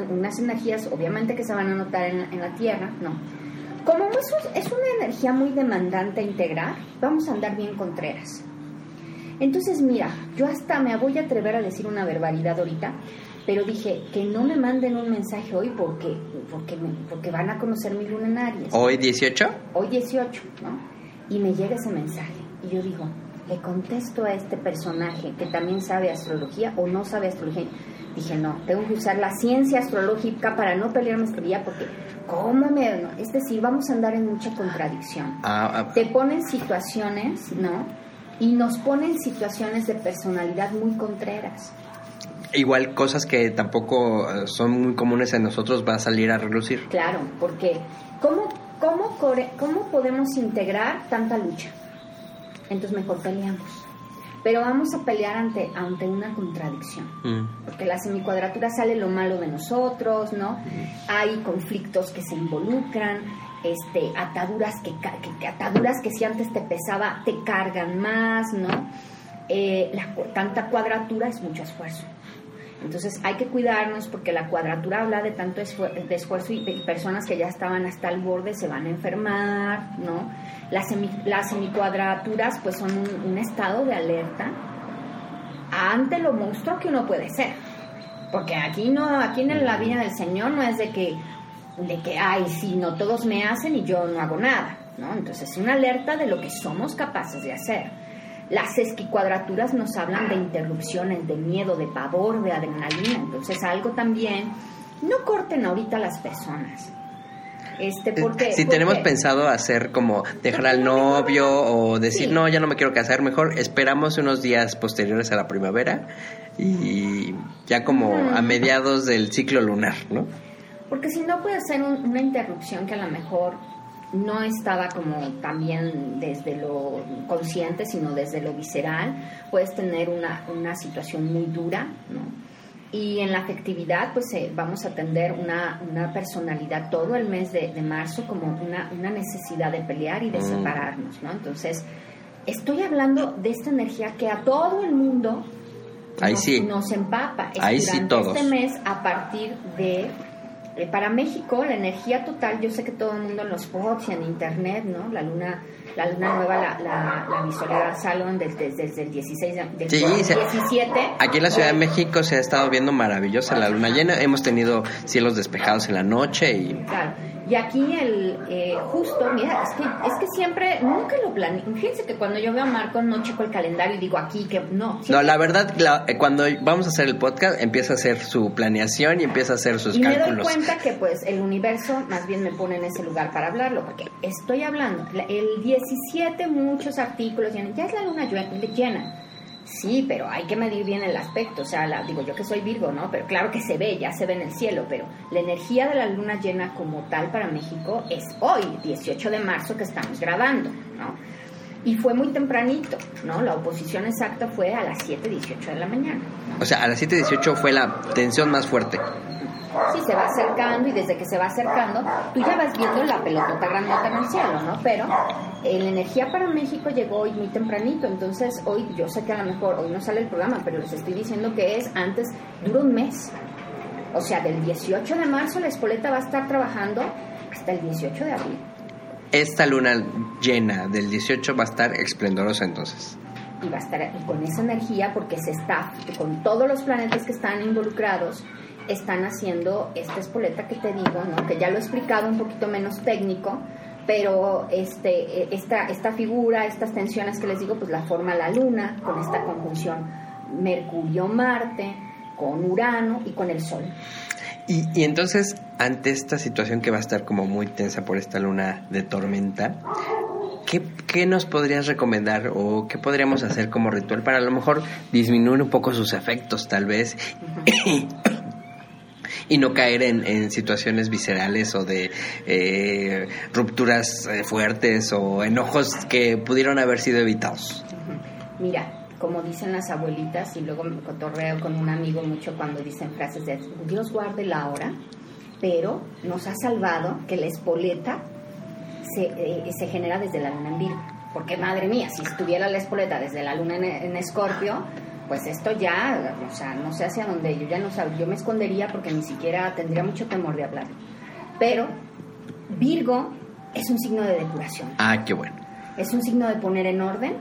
unas energías obviamente que se van a notar en, en la Tierra, ¿no? Como es, es una energía muy demandante a integrar, vamos a andar bien contreras. Entonces, mira, yo hasta me voy a atrever a decir una barbaridad ahorita, pero dije que no me manden un mensaje hoy porque porque, me, porque van a conocer mi luna en Aries. ¿Hoy 18? Hoy 18, ¿no? Y me llega ese mensaje y yo digo, le contesto a este personaje que también sabe astrología o no sabe astrología. Dije, no, tengo que usar la ciencia astrológica para no pelearme este día porque, ¿cómo me.? Es decir, vamos a andar en mucha contradicción. Ah, ah. Te ponen situaciones, ¿no? y nos pone en situaciones de personalidad muy contreras. Igual cosas que tampoco eh, son muy comunes en nosotros va a salir a relucir. Claro, porque ¿cómo, cómo, cómo podemos integrar tanta lucha? Entonces mejor peleamos. Pero vamos a pelear ante, ante una contradicción. Mm. Porque la semicuadratura sale lo malo de nosotros, ¿no? Mm. Hay conflictos que se involucran, este, ataduras que, ataduras que si antes te pesaba te cargan más, ¿no? Eh, la, tanta cuadratura es mucho esfuerzo. Entonces hay que cuidarnos porque la cuadratura habla de tanto esfuerzo y de personas que ya estaban hasta el borde se van a enfermar, ¿no? Las, las semicuadraturas pues son un, un, estado de alerta ante lo monstruo que uno puede ser. Porque aquí no, aquí en la vida del Señor no es de que de que, ay, sí, no todos me hacen y yo no hago nada, ¿no? Entonces es una alerta de lo que somos capaces de hacer. Las esquicuadraturas nos hablan de interrupciones, de miedo, de pavor, de adrenalina, entonces algo también, no corten ahorita las personas. Este, eh, porque, si tenemos pensado hacer como dejar al novio o decir no ya no me quiero casar mejor esperamos unos días posteriores a la primavera y ya como a mediados del ciclo lunar no porque si no puede ser una interrupción que a lo mejor no estaba como también desde lo consciente, sino desde lo visceral, puedes tener una, una situación muy dura, ¿no? Y en la afectividad, pues eh, vamos a atender una, una, personalidad todo el mes de, de marzo como una, una, necesidad de pelear y de mm. separarnos, ¿no? Entonces, estoy hablando de esta energía que a todo el mundo Ahí nos, sí. nos empapa. Ahí sí todos. este mes a partir de Eh, para México, la energía total, yo sé que todo el mundo en los bots y en internet, ¿no? La luna, la luna nueva la, la, la visualiza Salon desde, desde, el 16 del Sí, se- 17. Aquí en la Ciudad de México se ha estado viendo maravillosa la luna llena. Hemos tenido cielos despejados en la noche y Claro. Y aquí el eh, justo, mira, es que, es que siempre, nunca lo planeo. Fíjense que cuando yo veo a Marco no checo el calendario y digo aquí que no. No, la verdad, la- eh, cuando vamos a hacer el podcast, empieza a hacer su planeación y empieza a hacer sus y me doy cálculos. cuenta que pues el universo más bien me pone en ese lugar para hablarlo, porque estoy hablando, la- el 17 muchos artículos, ya es la luna llena. Sí, pero hay que medir bien el aspecto, o sea, la- digo yo que soy Virgo, ¿no? Pero claro que se ve, ya se ve en el cielo, pero la energía de la luna llena como tal para México es hoy, 18 de marzo que estamos grabando, ¿no? Y fue muy tempranito, ¿no? La oposición exacta fue a las 7.18 de la mañana. O sea, a las 7.18 fue la tensión más fuerte. Sí, se va acercando y desde que se va acercando, tú ya vas viendo la pelotota grandota en el cielo, ¿no? Pero eh, la energía para México llegó hoy muy tempranito, entonces hoy yo sé que a lo mejor hoy no sale el programa, pero les estoy diciendo que es antes, dura un mes. O sea, del 18 de marzo la espoleta va a estar trabajando hasta el 18 de abril. Esta luna llena del 18 va a estar esplendorosa entonces. y va a estar y con esa energía porque se está con todos los planetas que están involucrados están haciendo esta espoleta que te digo no que ya lo he explicado un poquito menos técnico pero este eh, esta esta figura estas tensiones que les digo pues la forma la luna con esta conjunción Mercurio Marte con Urano y con el Sol. Y, y entonces, ante esta situación que va a estar como muy tensa por esta luna de tormenta, ¿qué, qué nos podrías recomendar o qué podríamos hacer como ritual para a lo mejor disminuir un poco sus efectos, tal vez? y no caer en, situaciones viscerales o de eh, rupturas eh, fuertes o enojos que pudieron haber sido evitados. Mira, como dicen las abuelitas, y luego me cotorreo con un amigo mucho cuando dicen frases de Dios guarde la hora, pero nos ha salvado que la espoleta se, eh, se genera desde la luna en Virgo. Porque madre mía, si estuviera la espoleta desde la luna en, en Escorpio, pues esto ya, o sea, no sé hacia dónde, yo ya no sabía, yo me escondería porque ni siquiera tendría mucho temor de hablar. Pero Virgo es un signo de depuración Ah, qué bueno. es un signo de poner en orden.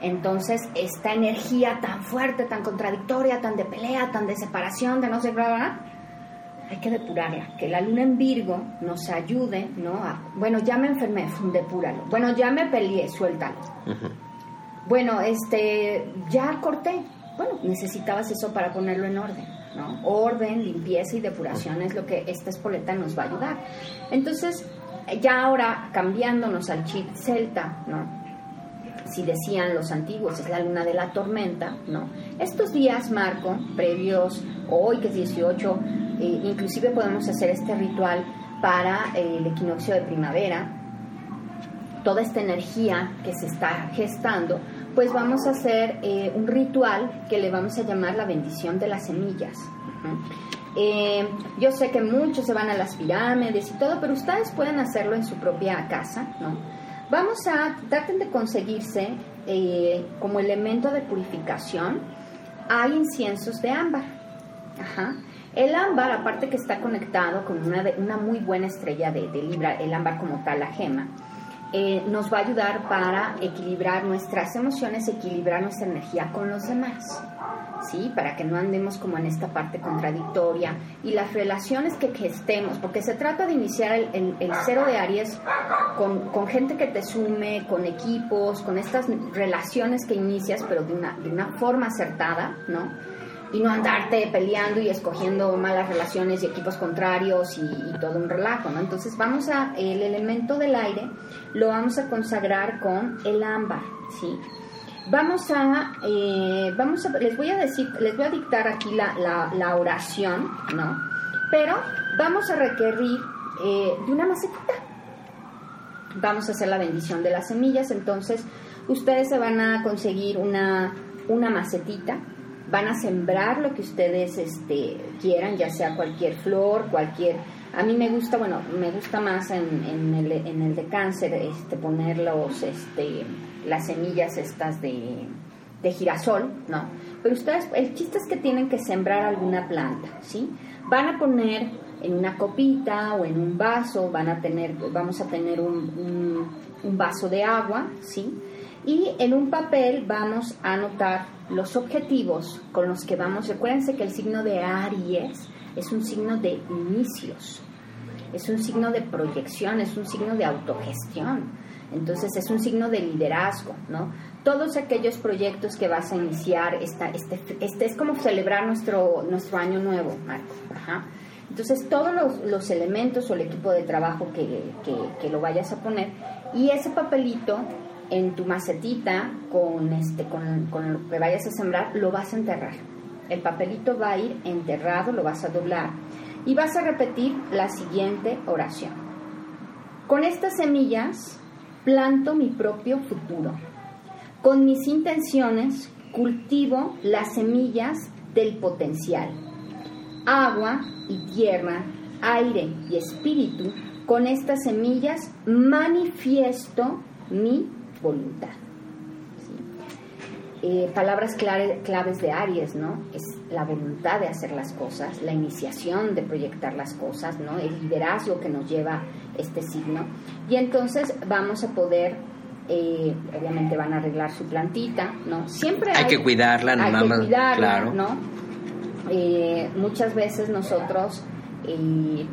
Entonces, esta energía tan fuerte, tan contradictoria, tan de pelea, tan de separación, de no sé, bla, bla, bla, hay que depurarla. Que la luna en Virgo nos ayude, ¿no? A, bueno, ya me enfermé, depúralo. Bueno, ya me peleé, suéltalo. Bueno, este, ya corté. Bueno, necesitabas eso para ponerlo en orden, ¿no? Orden, limpieza y depuración es lo que esta espoleta nos va a ayudar. Entonces, ya ahora cambiándonos al chip celta, ¿no? Si decían los antiguos, es la luna de la tormenta, ¿no? Estos días, Marco, previos, hoy que es 18, eh, inclusive podemos hacer este ritual para eh, el equinoccio de primavera, toda esta energía que se está gestando, pues vamos a hacer eh, un ritual que le vamos a llamar la bendición de las semillas. Eh, yo sé que muchos se van a las pirámides y todo, pero ustedes pueden hacerlo en su propia casa, ¿no? Vamos a, traten de conseguirse eh, como elemento de purificación, hay inciensos de ámbar. El ámbar, aparte que está conectado con una muy buena estrella de, de Libra, el ámbar como tal, la gema, eh, nos va a ayudar para equilibrar nuestras emociones, equilibrar nuestra energía con los demás. ¿Sí? Para que no andemos como en esta parte contradictoria y las relaciones que gestemos, porque se trata de iniciar el, cero de Aries con, con gente que te sume, con equipos, con estas relaciones que inicias, pero de una, de una forma acertada, ¿no? Y no andarte peleando y escogiendo malas relaciones y equipos contrarios y, todo un relajo, ¿no? Entonces vamos a, el elemento del aire lo vamos a consagrar con el ámbar, ¿sí? Vamos a, eh, vamos a, les voy a decir, les voy a dictar aquí la, la, la oración, ¿no? Pero vamos a requerir eh, de una macetita. Vamos a hacer la bendición de las semillas, entonces ustedes se van a conseguir una, una macetita, van a sembrar lo que ustedes este, quieran, ya sea cualquier flor, cualquier... A mí me gusta, bueno, me gusta más en, en, el, en el de cáncer este, poner los, este, las semillas estas de, de girasol, ¿no? Pero ustedes, el chiste es que tienen que sembrar alguna planta, ¿sí? Van a poner en una copita o en un vaso, van a tener, vamos a tener un, un, un vaso de agua, ¿sí? Y en un papel vamos a anotar los objetivos con los que vamos. Recuérdense que el signo de Aries es un signo de inicios, es un signo de proyección, es un signo de autogestión. Entonces es un signo de liderazgo, ¿no? Todos aquellos proyectos que vas a iniciar, esta, este, este es como celebrar nuestro, nuestro año nuevo, Marco. Entonces todos los, los, elementos o el equipo de trabajo que, que, lo vayas a poner y ese papelito en tu macetita con, este, con, con lo que vayas a sembrar, lo vas a enterrar. El papelito va a ir enterrado, lo vas a doblar y vas a repetir la siguiente oración. Con estas semillas planto mi propio futuro. Con mis intenciones cultivo las semillas del potencial. Agua y tierra, aire y espíritu, con estas semillas manifiesto mi voluntad. ¿Sí? Eh, palabras clave, claves de Aries, ¿no? Es la voluntad de hacer las cosas, la iniciación de proyectar las cosas, ¿no? El liderazgo que nos lleva este signo. Y entonces vamos a poder eh, obviamente van a arreglar su plantita, ¿no? Siempre hay, hay que cuidarla, hay mamá, que cuidarla, claro. ¿no? Eh, muchas veces nosotros eh,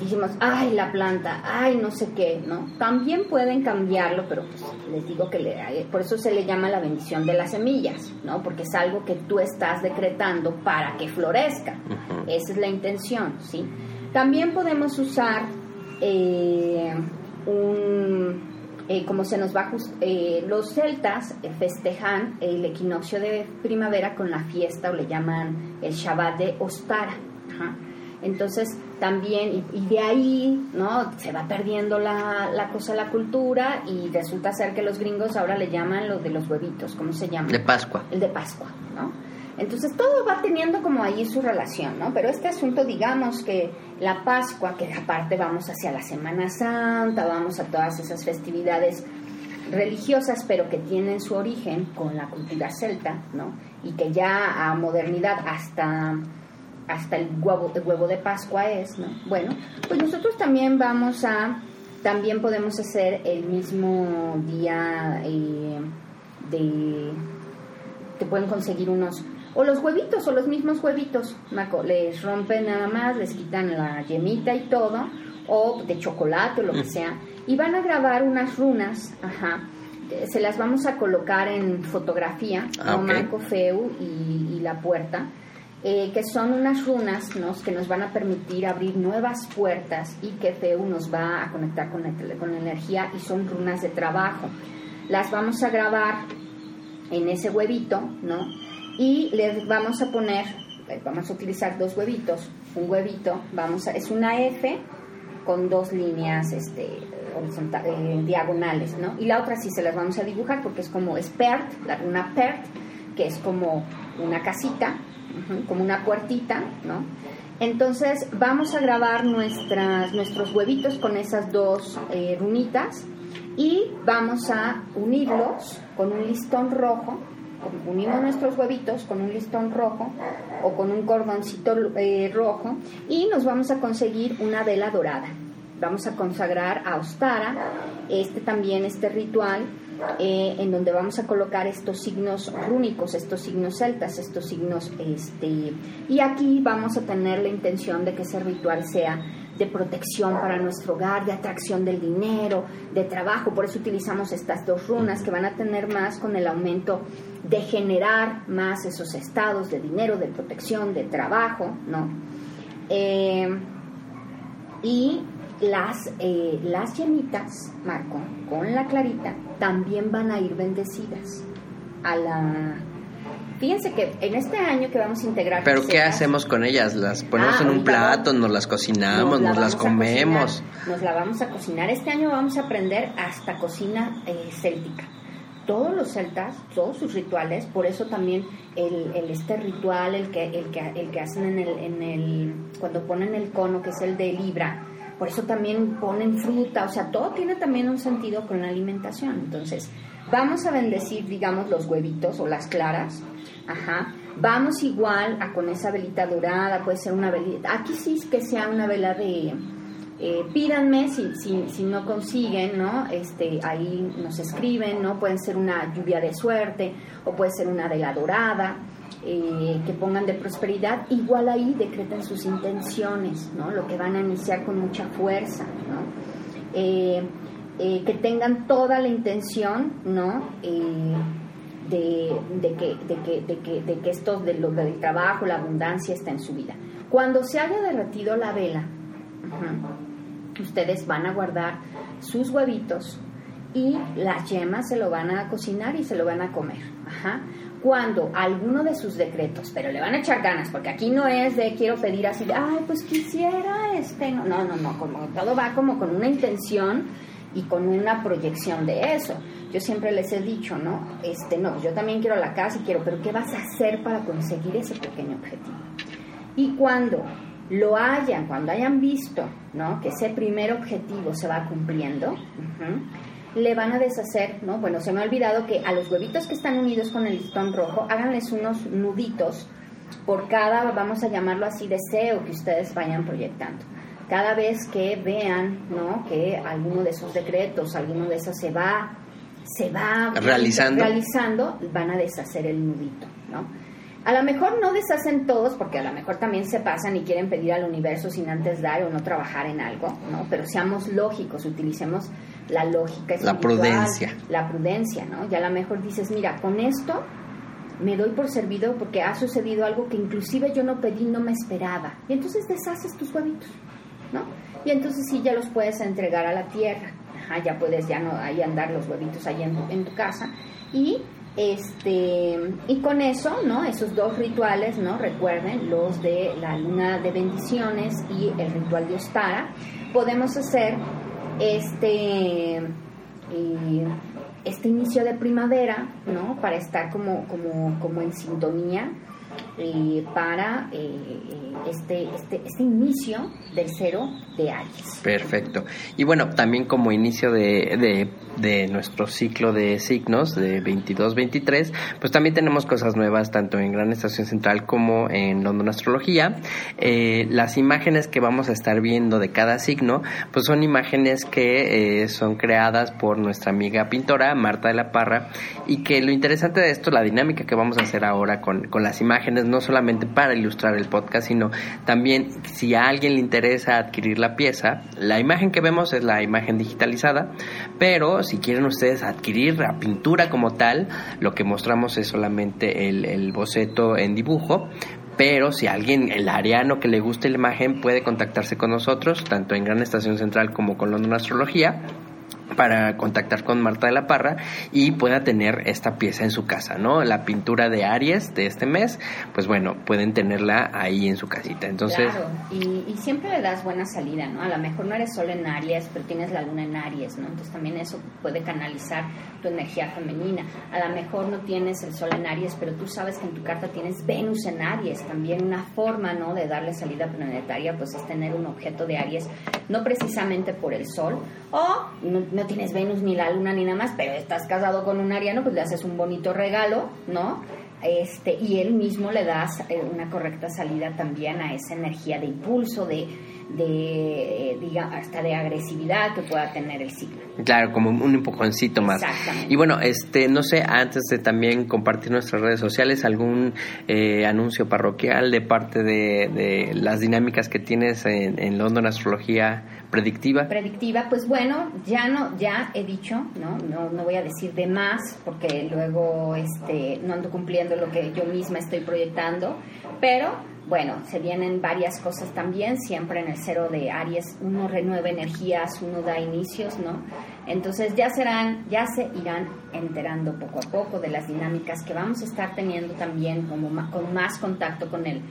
dijimos, ay, la planta, ay, no sé qué, ¿no? También pueden cambiarlo, pero pues, les digo que le, por eso se le llama la bendición de las semillas, ¿no? Porque es algo que tú estás decretando para que florezca. Uh -huh. Esa es la intención, ¿sí? También podemos usar eh, un eh, como se nos va eh, los celtas festejan el equinoccio de primavera con la fiesta o le llaman el Shabbat de Ostara. Ajá. Entonces también, y, y, de ahí, ¿no? Se va perdiendo la, la, cosa, la cultura, y resulta ser que los gringos ahora le llaman lo de los huevitos, ¿cómo se llama? De Pascua. El de Pascua, ¿no? Entonces todo va teniendo como ahí su relación, ¿no? Pero este asunto, digamos que la Pascua, que aparte vamos hacia la Semana Santa, vamos a todas esas festividades religiosas, pero que tienen su origen con la cultura celta, ¿no? Y que ya a modernidad hasta hasta el huevo, el huevo de Pascua es, ¿no? Bueno, pues nosotros también vamos a, también podemos hacer el mismo día eh, de, te pueden conseguir unos, o los huevitos, o los mismos huevitos, Marco, les rompen nada más, les quitan la yemita y todo, o de chocolate o lo que sea, y van a grabar unas runas, ajá, se las vamos a colocar en fotografía, Ah, ¿no? ok. Marco Feu y, y la puerta, eh, que son unas runas ¿no? que nos van a permitir abrir nuevas puertas y que Feu nos va a conectar con con la energía y son runas de trabajo. Las vamos a grabar en ese huevito, ¿no? Y les vamos a poner, vamos a utilizar dos huevitos. Un huevito, vamos a, es una F con dos líneas este, horizontal, eh, diagonales, ¿no? Y la otra sí se las vamos a dibujar porque es como es PERT, la runa PERT, que es como una casita, como una puertita, ¿no? Entonces vamos a grabar nuestras, nuestros huevitos con esas dos eh, runitas y vamos a unirlos con un listón rojo. Unimos nuestros huevitos con un listón rojo o con un cordoncito eh, rojo y nos vamos a conseguir una vela dorada. Vamos a consagrar a Ostara este también este ritual eh, en donde vamos a colocar estos signos rúnicos, estos signos celtas, estos signos, este, y aquí vamos a tener la intención de que ese ritual sea de protección para nuestro hogar, de atracción del dinero, de trabajo, por eso utilizamos estas dos runas que van a tener más con el aumento de generar más esos estados de dinero, de protección, de trabajo, ¿no? Eh, y las, eh, las yemitas, Marco, con la clarita, también van a ir bendecidas a la... Fíjense que en este año que vamos a integrar... Pero ¿qué hacemos con ellas? ¿Las ponemos Ah, en un plato, vamos- nos las cocinamos, la nos las comemos? nos la vamos a cocinar. Este año vamos a aprender hasta cocina eh, céltica. Todos los celtas, todos sus rituales, por eso también el, el este ritual, el que, el que, el que hacen en el, en el, cuando ponen el cono, que es el de Libra, por eso también ponen fruta, o sea, todo tiene también un sentido con la alimentación. Entonces, Vamos a bendecir, digamos, los huevitos o las claras. Ajá. Vamos igual a con esa velita dorada, puede ser una velita. Aquí sí que sea una vela de. Eh, pídanme si, si, no consiguen, ¿no? Este, ahí nos escriben, ¿no? Pueden ser una lluvia de suerte o puede ser una vela dorada. Eh, que pongan de prosperidad, igual ahí decreten sus intenciones, ¿no? Lo que van a iniciar con mucha fuerza, ¿no? Eh, que tengan toda la intención, ¿no? De, de, que, de, que, de, que, de que esto de del trabajo, la abundancia está en su vida. Cuando se haya derretido la vela, ustedes van a guardar sus huevitos y las yemas se lo van a cocinar y se lo van a comer. Cuando alguno de sus decretos, pero le van a echar ganas, porque aquí no es de quiero pedir así, de, ay, pues quisiera este, no, no, no, no, como todo va como con una intención y con una proyección de eso. Yo siempre les he dicho, ¿no? Este, no, yo también quiero la casa y quiero, pero ¿qué vas a hacer para conseguir ese pequeño objetivo? Y cuando lo hayan, cuando hayan visto, ¿no? Que ese primer objetivo se va cumpliendo, le van a deshacer, ¿no? Bueno, se me ha olvidado que a los huevitos que están unidos con el listón rojo, háganles unos nuditos por cada, vamos a llamarlo así, deseo que ustedes vayan proyectando cada vez que vean ¿no? que alguno de esos decretos, alguno de esos se va, se va realizando, realizando van a deshacer el nudito. ¿no? A lo mejor no deshacen todos, porque a lo mejor también se pasan y quieren pedir al universo sin antes dar o no trabajar en algo, ¿no? Pero seamos lógicos, utilicemos la lógica la prudencia. La prudencia, ¿no? Y a lo mejor dices, mira, con esto me doy por servido porque ha sucedido algo que inclusive yo no pedí, no me esperaba. Y entonces deshaces tus huevitos. ¿no? Y entonces sí ya los puedes entregar a la tierra. Ajá, ya puedes ya no ahí andar los huevitos ahí en en tu casa y este y con eso, ¿no? Esos dos rituales, ¿no? Recuerden los de la luna de bendiciones y el ritual de Ostara. Podemos hacer este eh, este inicio de primavera, ¿no? Para estar como como como en sintonía eh, para eh, este, este, este inicio del cero de Aries. Perfecto. Y bueno, también como inicio de, de, de nuestro ciclo de signos de 22-23, pues también tenemos cosas nuevas tanto en Gran Estación Central como en London Astrología. Eh, las imágenes que vamos a estar viendo de cada signo, pues son imágenes que eh, son creadas por nuestra amiga pintora Marta de la Parra y que lo interesante de esto, la dinámica que vamos a hacer ahora con, con las imágenes, no solamente para ilustrar el podcast, sino también si a alguien le interesa adquirir la pieza, la imagen que vemos es la imagen digitalizada, pero si quieren ustedes adquirir la pintura como tal, lo que mostramos es solamente el, el boceto en dibujo, pero si alguien, el ariano que le guste la imagen, puede contactarse con nosotros, tanto en Gran Estación Central como con London Astrología para contactar con Marta de la Parra y pueda tener esta pieza en su casa, ¿no? La pintura de Aries de este mes, pues bueno, pueden tenerla ahí en su casita. Entonces, claro. y, siempre le das buena salida, ¿no? A lo mejor no eres solo en Aries, pero tienes la luna en Aries, ¿no? Entonces también eso puede canalizar tu energía femenina. A lo mejor no tienes el sol en Aries, pero tú sabes que en tu carta tienes Venus en Aries, también una forma, ¿no? De darle salida planetaria, pues es tener un objeto de Aries, no precisamente por el sol, o no, no tienes Venus ni la luna ni nada más, pero estás casado con un ariano, pues le haces un bonito regalo, ¿no? Este, y él mismo le das eh, una correcta salida también a esa energía de impulso, de, de eh, diga, hasta de agresividad que pueda tener el ciclo. Claro, como un empujoncito más. Y bueno, este, no sé, antes de también compartir nuestras redes sociales, algún eh, anuncio parroquial de parte de, de, las dinámicas que tienes en, en London Astrología predictiva. Predictiva, pues bueno, ya no, ya he dicho, ¿no? No, no voy a decir de más, porque luego este, no ando cumpliendo lo que yo misma estoy proyectando, pero bueno, se vienen varias cosas también, siempre en el cero de Aries, uno renueva energías, uno da inicios, ¿no? Entonces ya serán, ya se irán enterando poco a poco de las dinámicas que vamos a estar teniendo también como con más contacto con el,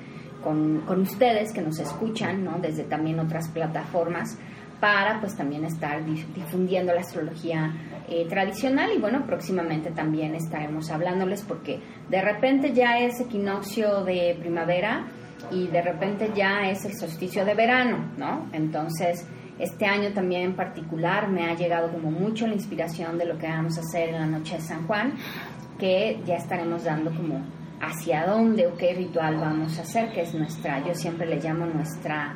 con, con ustedes que nos escuchan, ¿no? Desde también otras plataformas para pues también estar difundiendo la astrología eh, tradicional y bueno, próximamente también estaremos hablándoles porque de repente ya es equinoccio de primavera y de repente ya es el solsticio de verano, ¿no? Entonces, Este año también en particular me ha llegado como mucho la inspiración de lo que vamos a hacer en la noche de San Juan, que ya estaremos dando como hacia dónde o qué ritual vamos a hacer, que es nuestra, yo siempre le llamo nuestra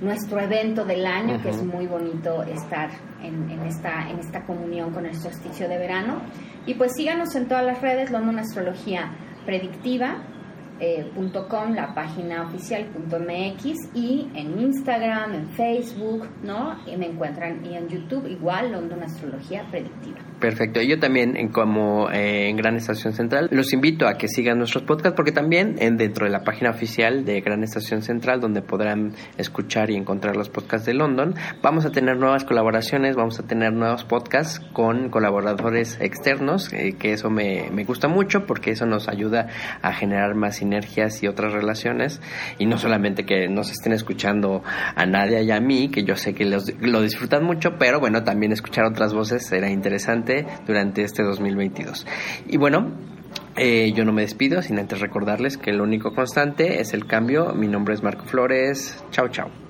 nuestro evento del año, que es muy bonito estar en, esta, en esta comunión con el solsticio de verano. Y pues síganos en todas las redes, London Astrología Predictiva, eh, .com, la página oficial .mx y en Instagram, en Facebook, ¿no? Y me encuentran y en YouTube igual London Astrología Predictiva. Perfecto. Yo también, en, como eh, en Gran Estación Central, los invito a que sigan nuestros podcasts porque también en, dentro de la página oficial de Gran Estación Central, donde podrán escuchar y encontrar los podcasts de London, vamos a tener nuevas colaboraciones, vamos a tener nuevos podcasts con colaboradores externos, eh, que eso me, me gusta mucho porque eso nos ayuda a generar más sinergias y otras relaciones y no solamente que nos estén escuchando a Nadia y a mí, que yo sé que los, lo disfrutan mucho, pero bueno, también escuchar otras voces será interesante durante este 2022. Y bueno, eh, yo no me despido sin antes recordarles que lo único constante es el cambio. Mi nombre es Marco Flores. Chao, chao.